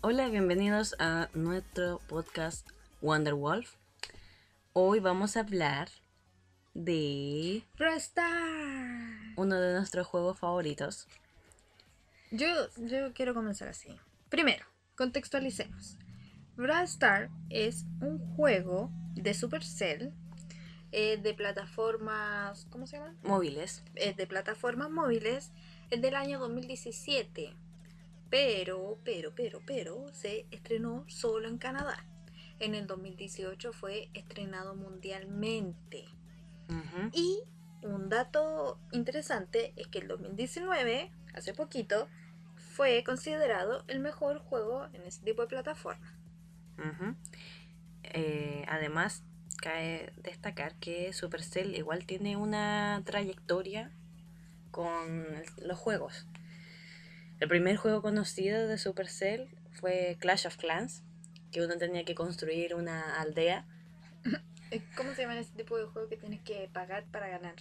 Hola, bienvenidos a nuestro podcast Wonder Wolf. Hoy vamos a hablar de Star. uno de nuestros juegos favoritos. Yo, yo quiero comenzar así. Primero, contextualicemos. Brawl Star es un juego de Supercell eh, de plataformas. ¿Cómo se llama? Móviles. Es de plataformas móviles. Es del año 2017. Pero, pero, pero, pero, se estrenó solo en Canadá. En el 2018 fue estrenado mundialmente. Y un dato interesante es que el 2019, hace poquito, fue considerado el mejor juego en ese tipo de plataforma. Eh, además, cabe destacar que Supercell igual tiene una trayectoria con los juegos. El primer juego conocido de Supercell fue Clash of Clans, que uno tenía que construir una aldea, ¿Cómo se llama ese tipo de juego que tienes que pagar para ganar?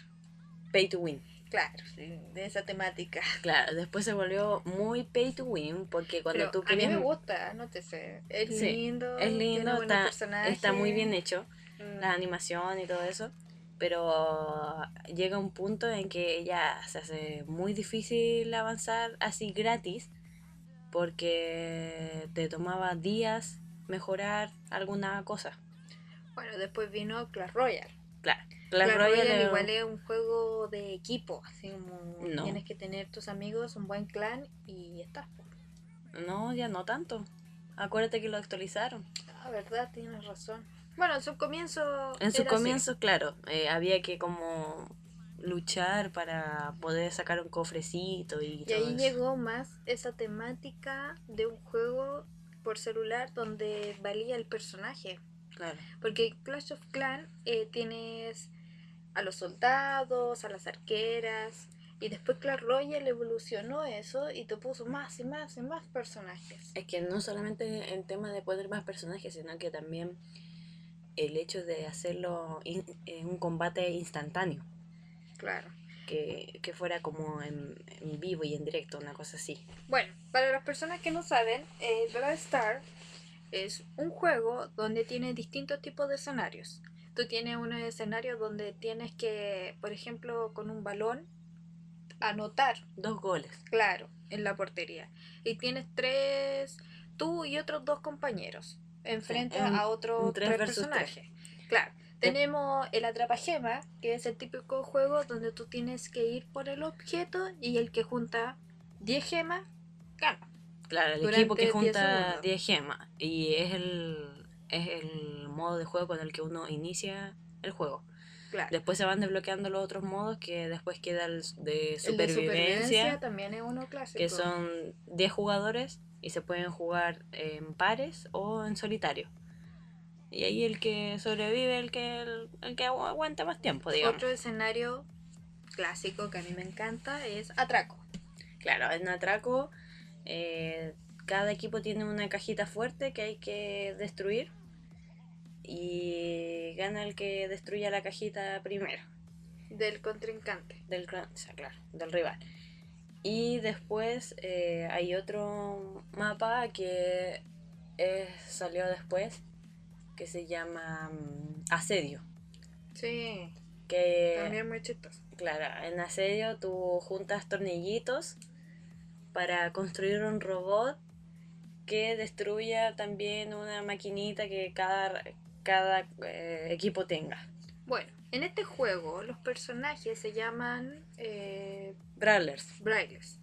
pay to win. Claro, de esa temática. Claro, después se volvió muy pay to win porque cuando Pero tú a mí querías... me gusta, no te sé. Es Sí, lindo, Es tiene lindo, buenos está, está muy bien hecho. Mm, la animación y todo eso, pero llega un punto en que ya se hace muy difícil avanzar así gratis porque te tomaba días mejorar alguna cosa. Bueno, después vino Clash Royale. Claro, Clash, Clash Royale, Royale igual es un juego de equipo, así como No. tienes que tener tus amigos, un buen clan y ya está. no, ya no tanto. Acuérdate que lo actualizaron. Ah, verdad, tienes razón. Bueno, en su comienzo. En su era así. comienzo, claro, eh, había que como luchar para poder sacar un cofrecito y, Y todo ahí eso. llegó más esa temática de un juego por celular donde valía el personaje. Claro. Porque Clash of Clans eh, tienes a los soldados, a las arqueras. Y después Clash Royale evolucionó eso y te puso más y más y más personajes. Es que no solamente en tema de poner más personajes, sino que también el hecho de hacerlo in- en un combate instantáneo, Claro. que, que fuera como en, en vivo y en directo, una cosa así. Bueno, para las personas que no saben, eh, Brawl Star es un juego donde tiene distintos tipos de escenarios. Tú tienes un escenario donde tienes que, por ejemplo, con un balón, anotar, Dos goles. claro, en la portería. Y tienes tres, tú y otros dos compañeros, enfrente a otros tres. Claro. Tenemos el atrapagema, que es el típico juego donde tú tienes que ir por el objeto y el que junta 10 gemas gana. Claro, el equipo que 10 junta segundos. 10 gemas. Y es el, es el modo de juego con el que uno inicia el juego. Claro. Después se van desbloqueando los otros modos que después queda el de El de supervivencia, también es uno clásico. que son 10 jugadores y se pueden jugar en pares o en solitario. Y ahí el que sobrevive, el que, el, el que agu- aguanta más tiempo, digamos. Otro escenario clásico que a mí me encanta es atraco. Claro, en atraco, eh, cada equipo tiene una cajita fuerte que hay que destruir. Y gana el que destruya la cajita primero. Del contrincante. del, o sea, claro, del rival. Y después eh, hay otro mapa que salió después que se llama mm, Asedio. Sí, Que, también muy chistoso. claro, en Asedio tú juntas tornillitos para construir un robot que destruya también una maquinita que cada, cada eh, equipo tenga. Bueno, en este juego los personajes se llaman eh, Brawlers. Brawlers.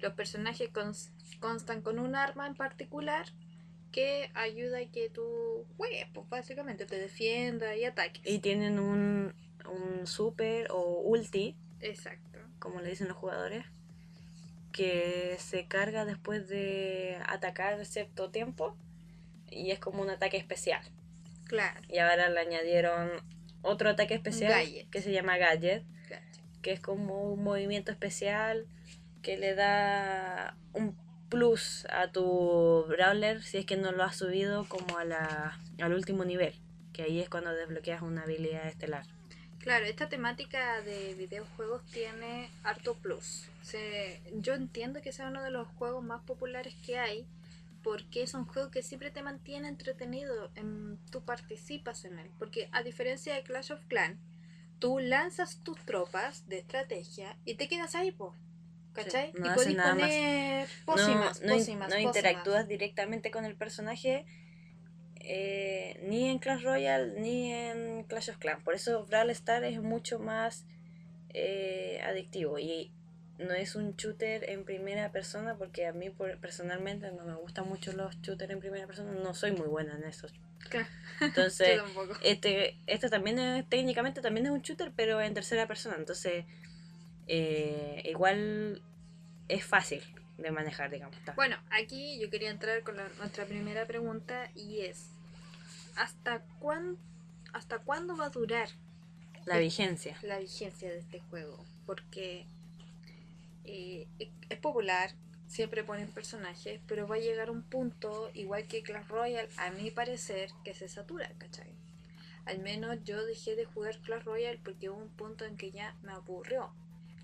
Los personajes cons- constan con un arma en particular que ayuda a que tú juegues, pues básicamente te defienda y ataques. Y tienen un, un super o ulti Exacto. como le dicen los jugadores, que se carga después de atacar cierto tiempo y es como un ataque especial. Claro. Y ahora le añadieron otro ataque especial Gadget. que se llama Gadget, Gacha. que es como un movimiento especial que le da un plus a tu brawler si es que no lo has subido como a la, al último nivel, que ahí es cuando desbloqueas una habilidad estelar. Claro, esta temática de videojuegos tiene harto plus. Se, yo entiendo que sea uno de los juegos más populares que hay porque es un juego que siempre te mantiene entretenido, en, tú participas en él. Porque a diferencia de Clash of Clans, tú lanzas tus tropas de estrategia y te quedas ahí, po. ¿Cachai? Sí, no y No, pócimas, no pócimas. interactúas directamente con el personaje eh, ni en Clash Royale ni en Clash of Clans. Por eso Brawl Stars es mucho más eh, adictivo y no es un shooter en primera persona porque a mí personalmente no me gustan mucho los shooters en primera persona. No soy muy buena en esos. Entonces, este, este también es, técnicamente también es un shooter, pero en tercera persona. Entonces, eh, igual es fácil de manejar, digamos. Bueno, aquí yo quería entrar con la- nuestra primera pregunta y es ¿hasta cuán, hasta cuándo va a durar La vigencia. la vigencia de este juego? Porque eh, es- popular, siempre ponen personajes, pero va a llegar un punto, igual que Clash Royale, a mi parecer, que se satura, ¿cachai? Al menos yo dejé de jugar Clash Royale porque hubo un punto en que ya me aburrió.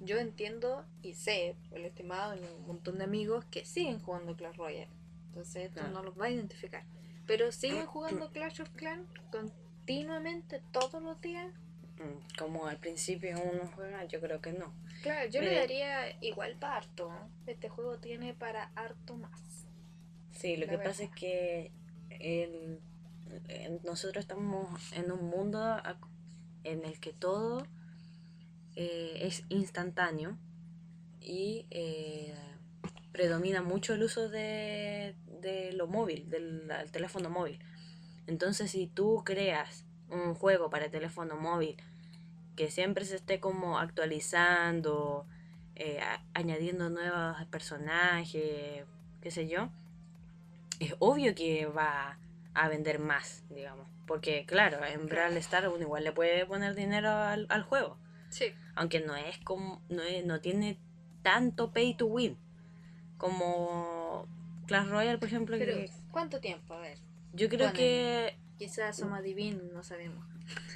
Yo entiendo y sé, por el estimado y un montón de amigos que siguen jugando Clash Royale. Entonces Claro. no los va a identificar. Pero siguen jugando Clash of Clans continuamente todos los días. Mm, Como al principio uno juega, yo creo que no. Claro, yo le Mire. daría igual para harto. Este juego tiene para harto más. Sí, lo La que verdad. pasa es que el- el- nosotros estamos en un mundo en el que todo eh, es instantáneo y eh, predomina mucho el uso de, de lo móvil, del del teléfono móvil. Entonces, si tú creas un juego para teléfono móvil que siempre se esté como actualizando, eh, a- añadiendo nuevos personajes, qué sé yo, es obvio que va a vender más, digamos. Porque, claro, en Brawl Stars uno igual le puede poner dinero al, al juego. Sí. Aunque no es como. No, es- no tiene tanto pay to win. Como Clash Royale, por ejemplo. Pero, que ¿cuánto tiempo? A ver, yo creo que. quizás somos adivinos, no sabemos.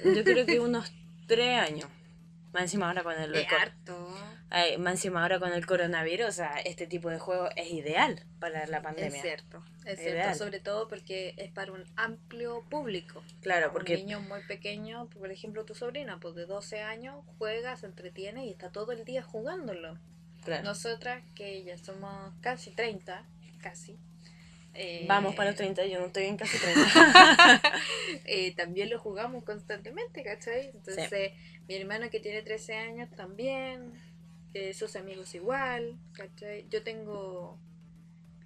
Yo creo que unos tres años. Más encima ahora con el. Es harto. ay, más encima ahora con el coronavirus. O sea, este tipo de juego es ideal para la Es pandemia. cierto, es cierto, sobre todo porque es para un amplio público. Claro, Un porque. niño muy pequeño, por ejemplo tu sobrina, pues de 12 años, juega, se entretiene y está todo el día jugándolo. Claro. Nosotras, que ya somos casi 30, casi. eh, Vamos para los 30, yo no estoy en casi 30. eh, también lo jugamos constantemente, ¿cachai? Entonces, mi hermano que tiene 13 años también, eh, sus amigos igual, ¿cachai? Yo tengo,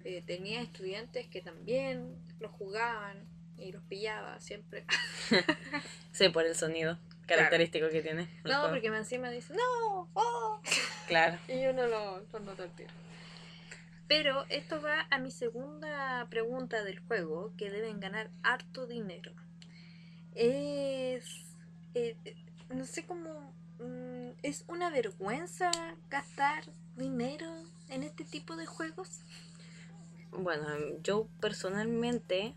eh, tenía estudiantes que también lo jugaban y los pillaba siempre. sí, por el sonido característico que tiene. el No, juego. porque encima dicen, no, oh, Claro. y yo no lo, lo noto al tiro. Pero esto va a mi segunda pregunta del juego, que deben ganar harto dinero. Es... eh, no sé cómo... mm, ¿Es una vergüenza gastar dinero en este tipo de juegos? Bueno, yo personalmente,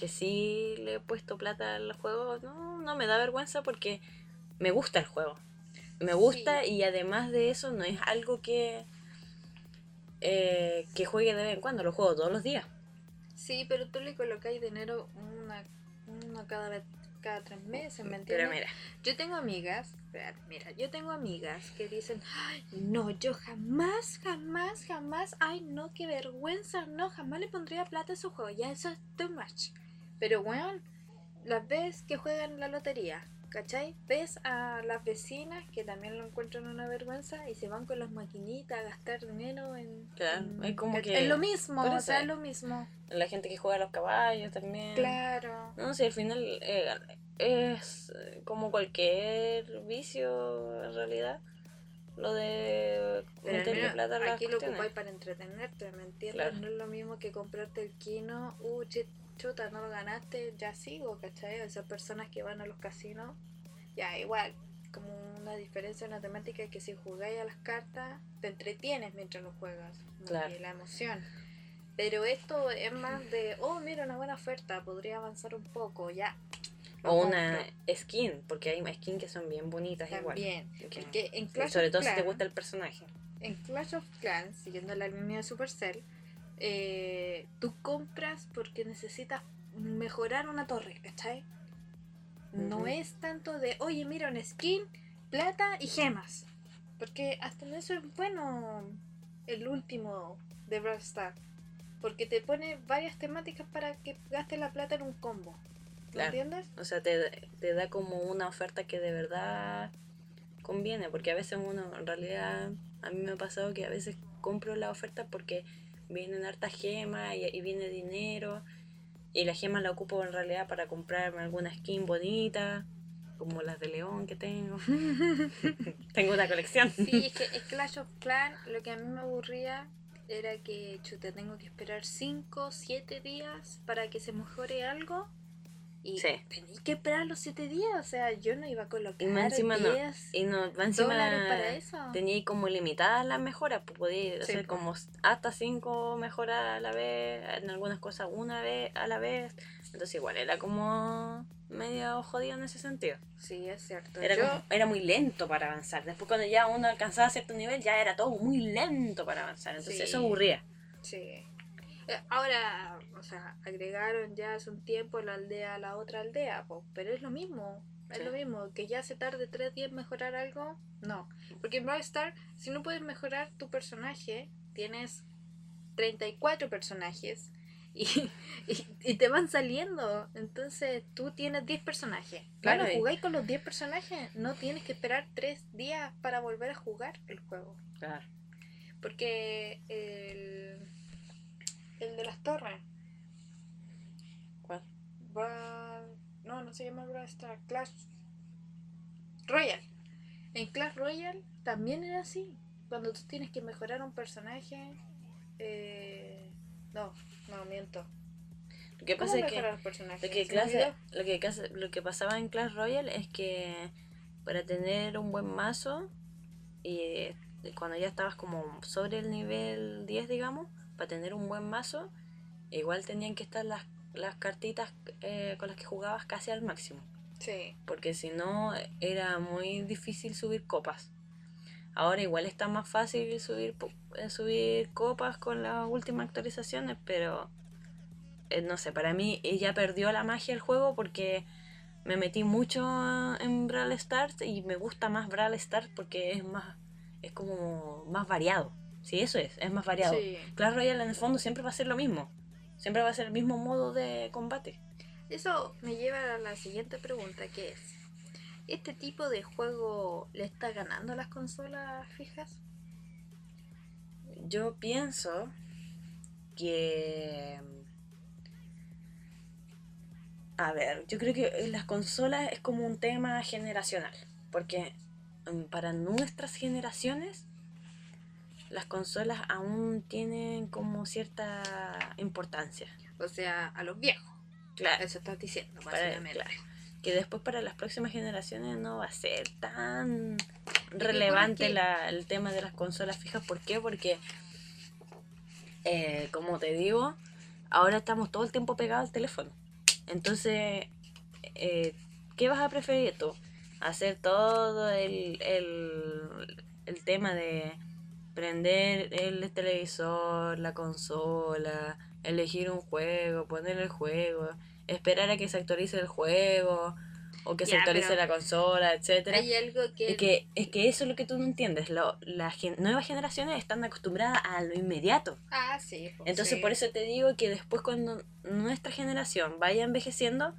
que sí le he puesto plata al juego, no, no me da vergüenza porque me gusta el juego. Me gusta y además de eso no es algo que, eh, que juegue de vez en cuando, lo juego todos los días. Sí, pero tú le colocáis dinero una, una cada vez cada tres meses, ¿me entiendes? Pero mira, Yo tengo amigas, mira, yo tengo amigas que dicen, "Ay, no, yo jamás, jamás, jamás, ay, no, qué vergüenza, no, jamás le pondría plata a su juego, ya eso es too much. Pero, bueno, las ves que juegan la lotería, ¿cachai? Ves a las vecinas que también lo encuentran una vergüenza y se van con las maquinitas a gastar dinero en... Claro, en- es como que- Es lo mismo, o sea, es. lo mismo. la gente que juega a los caballos también. Claro. No, si al final eh, es como cualquier vicio en realidad. Lo de Pero meterle plata a las aquí lo cuestiones. ocupáis para entretenerte, ¿me entiendes? Claro. No es lo mismo que comprarte el kino, uh, chuta, no lo ganaste, ya sigo, ¿cachai? Esas personas que van a los casinos, ya igual, como una diferencia en la temática que si jugáis a las cartas, te entretienes mientras lo juegas. Claro. La emoción. Pero esto es más de, oh, mira, una buena oferta, podría avanzar un poco, ya. O una skin, porque hay skins que son bien bonitas igual. También. Porque en y Clash sobre of todo si te gusta el personaje. en Clash of Clans, siguiendo la línea de Supercell, eh, tú compras porque necesitas mejorar una torre, ¿cachai? No es tanto de, oye, mira, una skin, plata y gemas. Porque hasta en eso es bueno el último de Brawl Stars. Porque te pone varias temáticas para que gastes la plata en un combo. ¿Me Claro. entiendes? O sea, te, te da como una oferta que de verdad conviene, porque a veces uno, en realidad, a mí me ha pasado que a veces compro la oferta porque vienen hartas gemas y, y viene dinero, y la gema la ocupo en realidad para comprarme alguna skin bonita, como las de León que tengo. tengo una colección. Sí, es que el Clash of Clans lo que a mí me aburría era que chuta, tengo que esperar 5, 7 días para que se mejore algo. Y Sí. tenéis que esperar los 7 días. O sea, yo no iba a colocar Y más encima no. 10 Y no, va encima para eso. tenía como limitadas las mejoras, pues podía Sí, hacer como hasta cinco mejoras a la vez, en algunas cosas una vez a la vez. Entonces igual era como medio jodido en ese sentido. Sí, es cierto. Era, yo, como- era muy lento para avanzar. Después cuando ya uno alcanzaba cierto nivel ya era todo muy lento para avanzar. Entonces Sí. eso aburría. sí. Eh, Ahora, o sea, agregaron ya hace un tiempo la aldea a la otra aldea, po, pero es lo mismo. Es Sí. lo mismo, que ya se tarde tres días en mejorar algo, no. Porque en Brawl Stars, si no puedes mejorar tu personaje, tienes 34 personajes y, y, y te van saliendo. Entonces tú tienes 10 personajes. Claro, Claro, jugáis con los 10 personajes, no tienes que esperar 3 días para volver a jugar el juego. Claro. Porque el, el de las torres, ¿Cuál? Bra- no, no se llama Brawl Stars, Clash Royale. En Clash Royale también era así. Cuando tú tienes que mejorar un personaje, eh, no, no miento. Lo que ¿Cómo pasa es que? Lo que, clase- lo que pasaba en Clash Royale es que para tener un buen mazo y eh, cuando ya estabas como sobre el nivel 10, digamos, para tener un buen mazo, igual tenían que estar las, las cartitas eh, con las que jugabas casi al máximo, Sí, porque si no era muy difícil subir copas. Ahora igual está más fácil subir, eh, subir copas con las últimas actualizaciones, pero eh, no sé, para mí ya perdió la magia el juego porque me metí mucho en Brawl Stars y me gusta más Brawl Stars porque es más, es como más variado. Sí, eso es, es más variado. sí. Clash Royale en el fondo siempre va a ser lo mismo. Siempre va a ser el mismo modo de combate. Eso me lleva a la siguiente pregunta, que es, ¿este tipo de juego le está ganando a las consolas fijas? Yo pienso que... A ver, yo creo que las consolas es como un tema generacional, porque mm, para nuestras generaciones las consolas aún tienen como cierta importancia. O sea, a los viejos. Claro, Eso estás diciendo, para- básicamente. claro. que después para las próximas generaciones no va a ser tan relevante la- el tema de las consolas fijas. ¿Por qué? Porque, eh, como te digo, ahora estamos todo el tiempo pegados al teléfono. Entonces, eh, ¿qué vas a preferir tú? Hacer todo el, el, el tema de prender el televisor, la consola, elegir un juego, poner el juego, esperar a que se actualice el juego o que se actualice la consola, etcétera. Hay algo que... Es que, es que eso es lo que tú no entiendes. Lo- las gen- nuevas generaciones están acostumbradas a lo inmediato. Ah, sí. pues, Entonces sí. por eso te digo que después cuando nuestra generación vaya envejeciendo,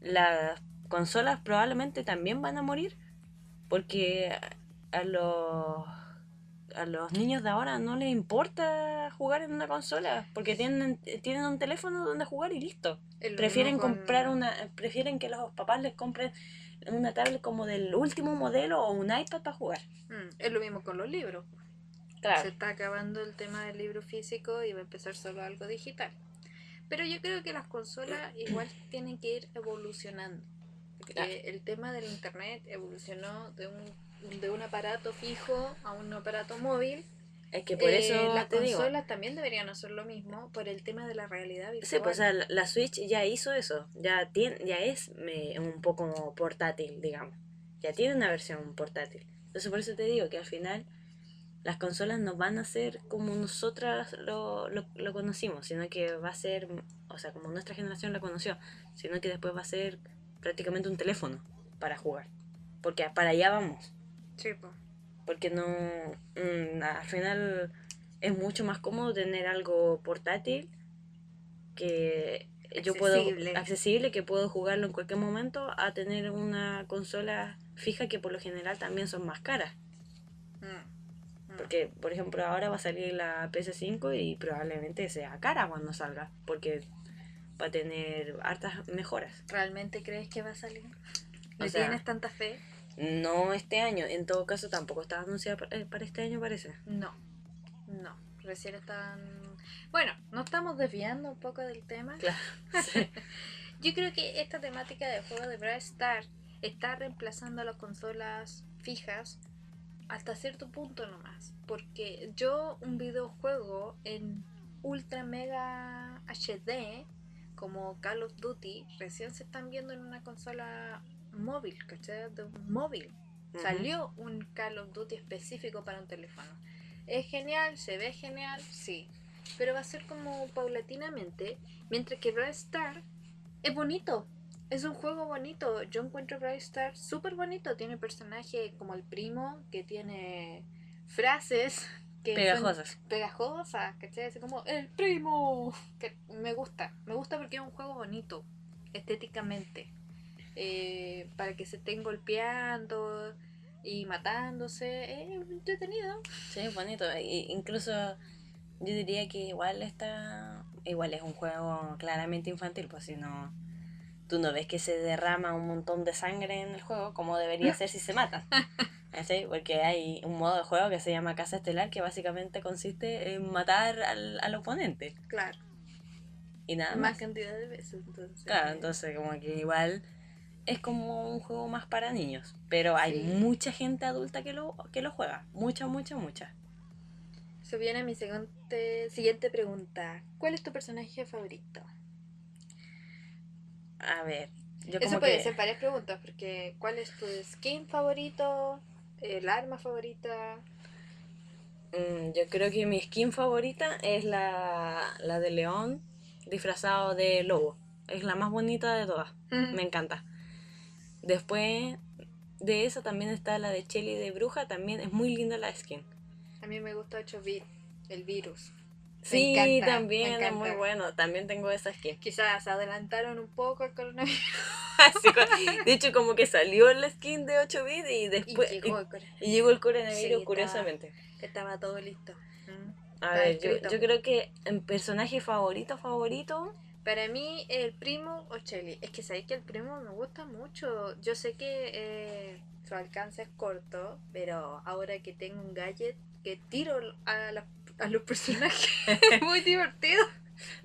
las consolas probablemente también van a morir. Porque a los, a los niños de ahora no les importa jugar en una consola. Porque tienen, tienen un teléfono donde jugar y listo. Prefieren con- comprar una, prefieren que los papás les compren una tablet como del último modelo o un iPad para jugar. Mm, es lo mismo con los libros. Se está acabando el tema del libro físico y va a empezar solo algo digital. Pero yo creo que las consolas igual tienen que ir evolucionando. Porque Claro. el tema del internet evolucionó de un, de un aparato fijo a un aparato móvil. Es que por Eh, eso las te digo. consolas también deberían hacer lo mismo por el tema de la realidad virtual. Sí, pues o sea, la, la Switch ya hizo eso, ya tiene, ya es me- un poco portátil, digamos. Ya tiene una versión portátil. Entonces por eso te digo que al final las consolas no van a ser como nosotras lo, lo, lo conocimos, sino que va a ser, o sea, como nuestra generación la conoció, sino que después va a ser prácticamente un teléfono para jugar. Porque para allá vamos. Sí, po. Porque no. mm, al final es mucho más cómodo tener algo portátil que yo puedo. Accesible. accesible, que puedo jugarlo en cualquier momento, a tener una consola fija que por lo general también son más caras. Mm. Mm. Porque, por ejemplo, ahora va a salir la PS5 y probablemente sea cara cuando salga. Porque va a tener hartas mejoras. ¿Realmente crees que va a salir? O ¿Le sea, tienes tanta fe? No este año, en todo caso tampoco está anunciada eh, para este año, parece. No. No. Recién están. Bueno, nos estamos desviando un poco del tema. Claro. sí. Yo creo que esta temática de juego de Brawl Stars está reemplazando a las consolas fijas hasta cierto punto nomás. Porque yo un videojuego en ultra mega HD como Call of Duty recién se están viendo en una consola móvil, ¿cachai? De un móvil. Salió un Call of Duty específico para un teléfono. ¿Es genial? ¿Se ve genial? Sí. Pero va a ser como paulatinamente. Mientras que Brawl Stars es bonito. Es un juego bonito. Yo encuentro Brawl Stars súper bonito. Tiene personajes como el primo, que tiene frases que Pegajosas. pegajosas, ¿cachai? Así como el primo. Que me gusta. Me gusta porque es un juego bonito, estéticamente. Eh, para que se estén golpeando y matándose. Es entretenido. Sí, es bonito. Y incluso yo diría que igual está. Igual es un juego claramente infantil, pues si no. Tú no ves que se derrama un montón de sangre en el juego, como debería ser si se matan. ¿Cachai? Porque hay un modo de juego que se llama Casa Estelar que básicamente consiste en matar al, al oponente. Claro. Y nada Más más. cantidad de veces. Entonces, Claro, entonces como que igual es como un juego más para niños. Pero hay Sí. mucha gente adulta que lo, que lo juega. Mucha, mucha, mucha. Eso viene a mi siguiente, siguiente pregunta. ¿Cuál es tu personaje favorito? A ver, yo Eso como puede que... ser varias preguntas, porque ¿cuál es tu skin favorito? ¿El arma favorita? Mm, yo creo que mi skin favorita es la, la de león disfrazado de lobo. Es la más bonita de todas. Me encanta. Después de esa también está la de Shelly de bruja. También es muy linda la skin. A mí me gusta 8 bit, el virus. Sí, encanta, me también es muy bueno. También tengo esa skin. Quizás adelantaron un poco el coronavirus de hecho, como que salió la skin de 8 bits y y después... llegó y- el coronavirus. y llegó el coronavirus, Sí, curiosamente. Estaba todo listo. Mm. A ver, yo, yo creo que en personaje favorito, favorito... Para mí, el primo o Chelly. Es que sabéis que el primo me gusta mucho. Yo sé que eh, su alcance es corto, pero ahora que tengo un gadget que tiro a, la- a los personajes, es muy divertido.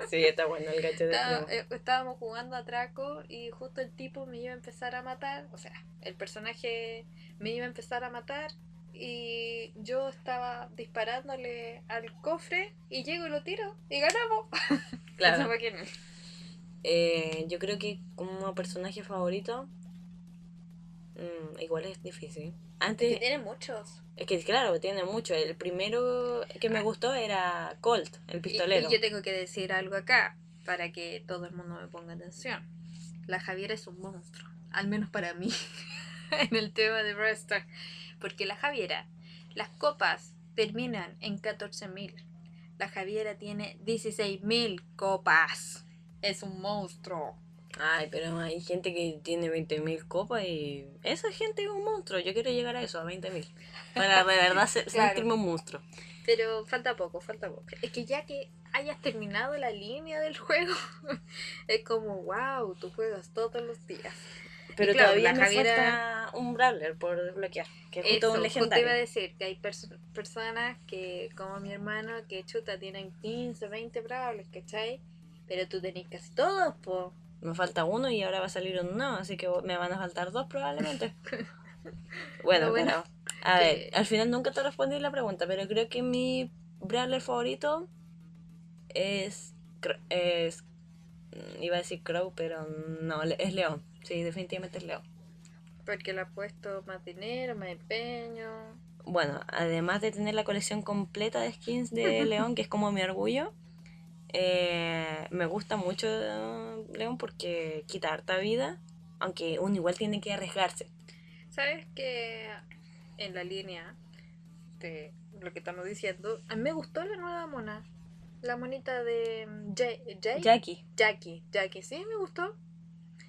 Sí, está bueno el gacho de Estaba- primo. eh, estábamos jugando a Traco y justo el tipo me iba a empezar a matar. O sea, el personaje me iba a empezar a matar. Y yo estaba disparándole al cofre y llego y lo tiro y ganamos. Claro. Fue. Eh, yo creo que como personaje favorito, mm, igual es difícil. Que Antes, tiene muchos. es que claro, tiene mucho. El primero que me gustó era Colt, el pistolero. y yo tengo que decir algo acá para que todo el mundo me ponga atención. La Javiera es un monstruo, al menos para mí, en el tema de Brawl Stars. Porque la Javiera, las copas terminan en 14.000. La Javiera tiene 16.000 copas. Es un monstruo. Ay, pero hay gente que tiene 20.000 copas y esa gente es un monstruo. Yo quiero llegar a eso, a 20.000. Para de verdad se- Claro. sentirme un monstruo. Pero falta poco, falta poco. Es que ya que hayas terminado la línea del juego, es como, wow, tú juegas todos los días. Pero claro, todavía la falta un Brawler por desbloquear, que es justo un justo iba a legendario. decir que hay perso- personas que, como mi hermano, que chuta, tienen 15, 20 brawlers, ¿cachai? Pero tú tenés casi todos, po. Me falta uno y ahora va a salir uno nuevo, así que me van a faltar dos probablemente. bueno, bueno pero, a ver, al final nunca te respondí la pregunta, pero creo que mi brawler favorito es, es mm, iba a decir Crow, pero no, es León. Sí, definitivamente es León. Porque le ha puesto más dinero, más empeño. Bueno, además de tener la colección completa de skins de León, que es como mi orgullo, eh, me gusta mucho eh, León porque quita harta vida, aunque uno igual tiene que arriesgarse. ¿Sabes que en la línea de lo que estamos diciendo, a mí me gustó la nueva mona? La monita de mm, Jay, Jay? Jackie, Jackie, Jackie, sí, me gustó.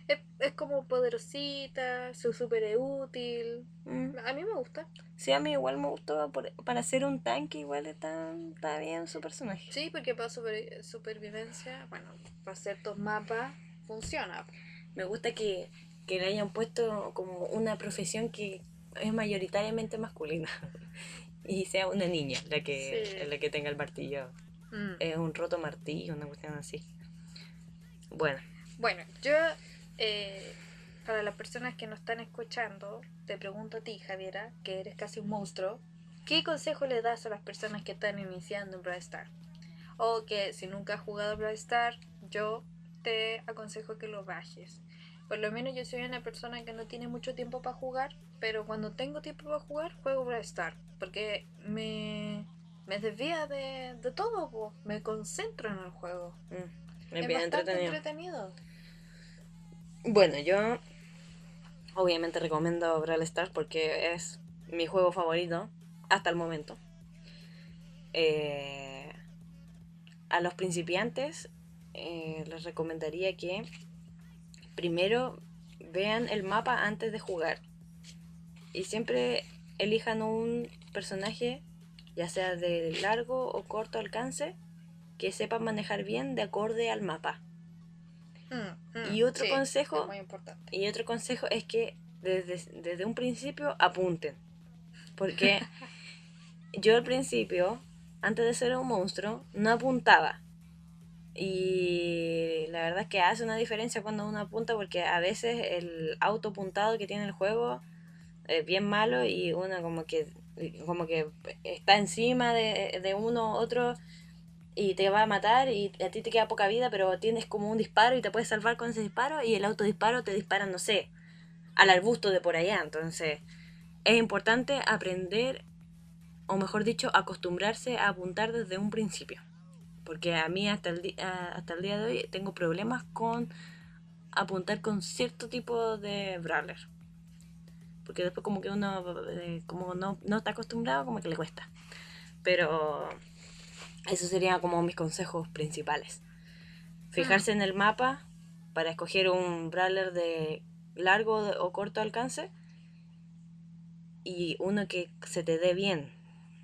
Es, es como poderosita, su súper útil. mm, A mí me gusta. sí, a mí igual me gustó, por- para ser un tanque igual está, está bien su personaje. Sí, porque para super- supervivencia, bueno, para ciertos mapas funciona. Me gusta que, que le hayan puesto como una profesión que es mayoritariamente masculina y sea una niña la que, Sí. la que tenga el martillo. Mm. Es un roto martillo, una cuestión así. Bueno, Bueno, yo, eh, para las personas que nos están escuchando, te pregunto a ti, Javiera, que eres casi un monstruo, ¿qué consejo le das a las personas que están iniciando en Brawl Star? O que si nunca has jugado Brawl Star, yo te aconsejo que lo bajes. Por lo menos yo soy una persona que no tiene mucho tiempo para jugar, pero cuando tengo tiempo para jugar, juego Brawl Star. Porque me, me desvía de, de todo, po. me concentro en el juego. mm, es Es bastante entretenido. entretenido. Bueno, yo obviamente recomiendo Brawl Stars porque es mi juego favorito hasta el momento. Eh, a los principiantes eh, les recomendaría que primero vean el mapa antes de jugar y siempre elijan un personaje ya sea de largo o corto alcance que sepan manejar bien de acorde al mapa. Mm, mm, Y otro sí, consejo- es muy importante. Y otro consejo es que desde, desde un principio apunten. Porque yo al principio, antes de ser un monstruo, no apuntaba. Y la verdad es que hace una diferencia cuando uno apunta porque a veces el auto apuntado que tiene el juego es bien malo y uno como que como que está encima de, de uno otro y te va a matar y a ti te queda poca vida, pero tienes como un disparo y te puedes salvar con ese disparo y el autodisparo te dispara, no sé, al arbusto de por allá. Entonces, es importante aprender, o mejor dicho, acostumbrarse a apuntar desde un principio. Porque a mí hasta el, hasta el día de hoy tengo problemas con apuntar con cierto tipo de brawler. Porque después como que uno, eh, como no, no está acostumbrado, como que le cuesta. Pero eso serían como mis consejos principales. Fijarse en el mapa para escoger un brawler de largo o corto alcance y uno que se te dé bien.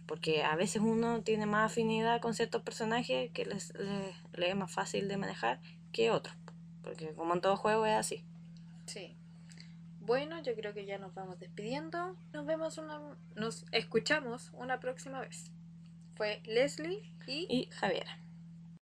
Porque a veces uno tiene más afinidad con ciertos personajes que les, les- le es más fácil de manejar que otros. Porque como en todo juego es así. Sí. Bueno, yo creo que ya nos vamos despidiendo. Nos vemos una. Nos escuchamos una próxima vez. Fue Leslie y Y Javiera.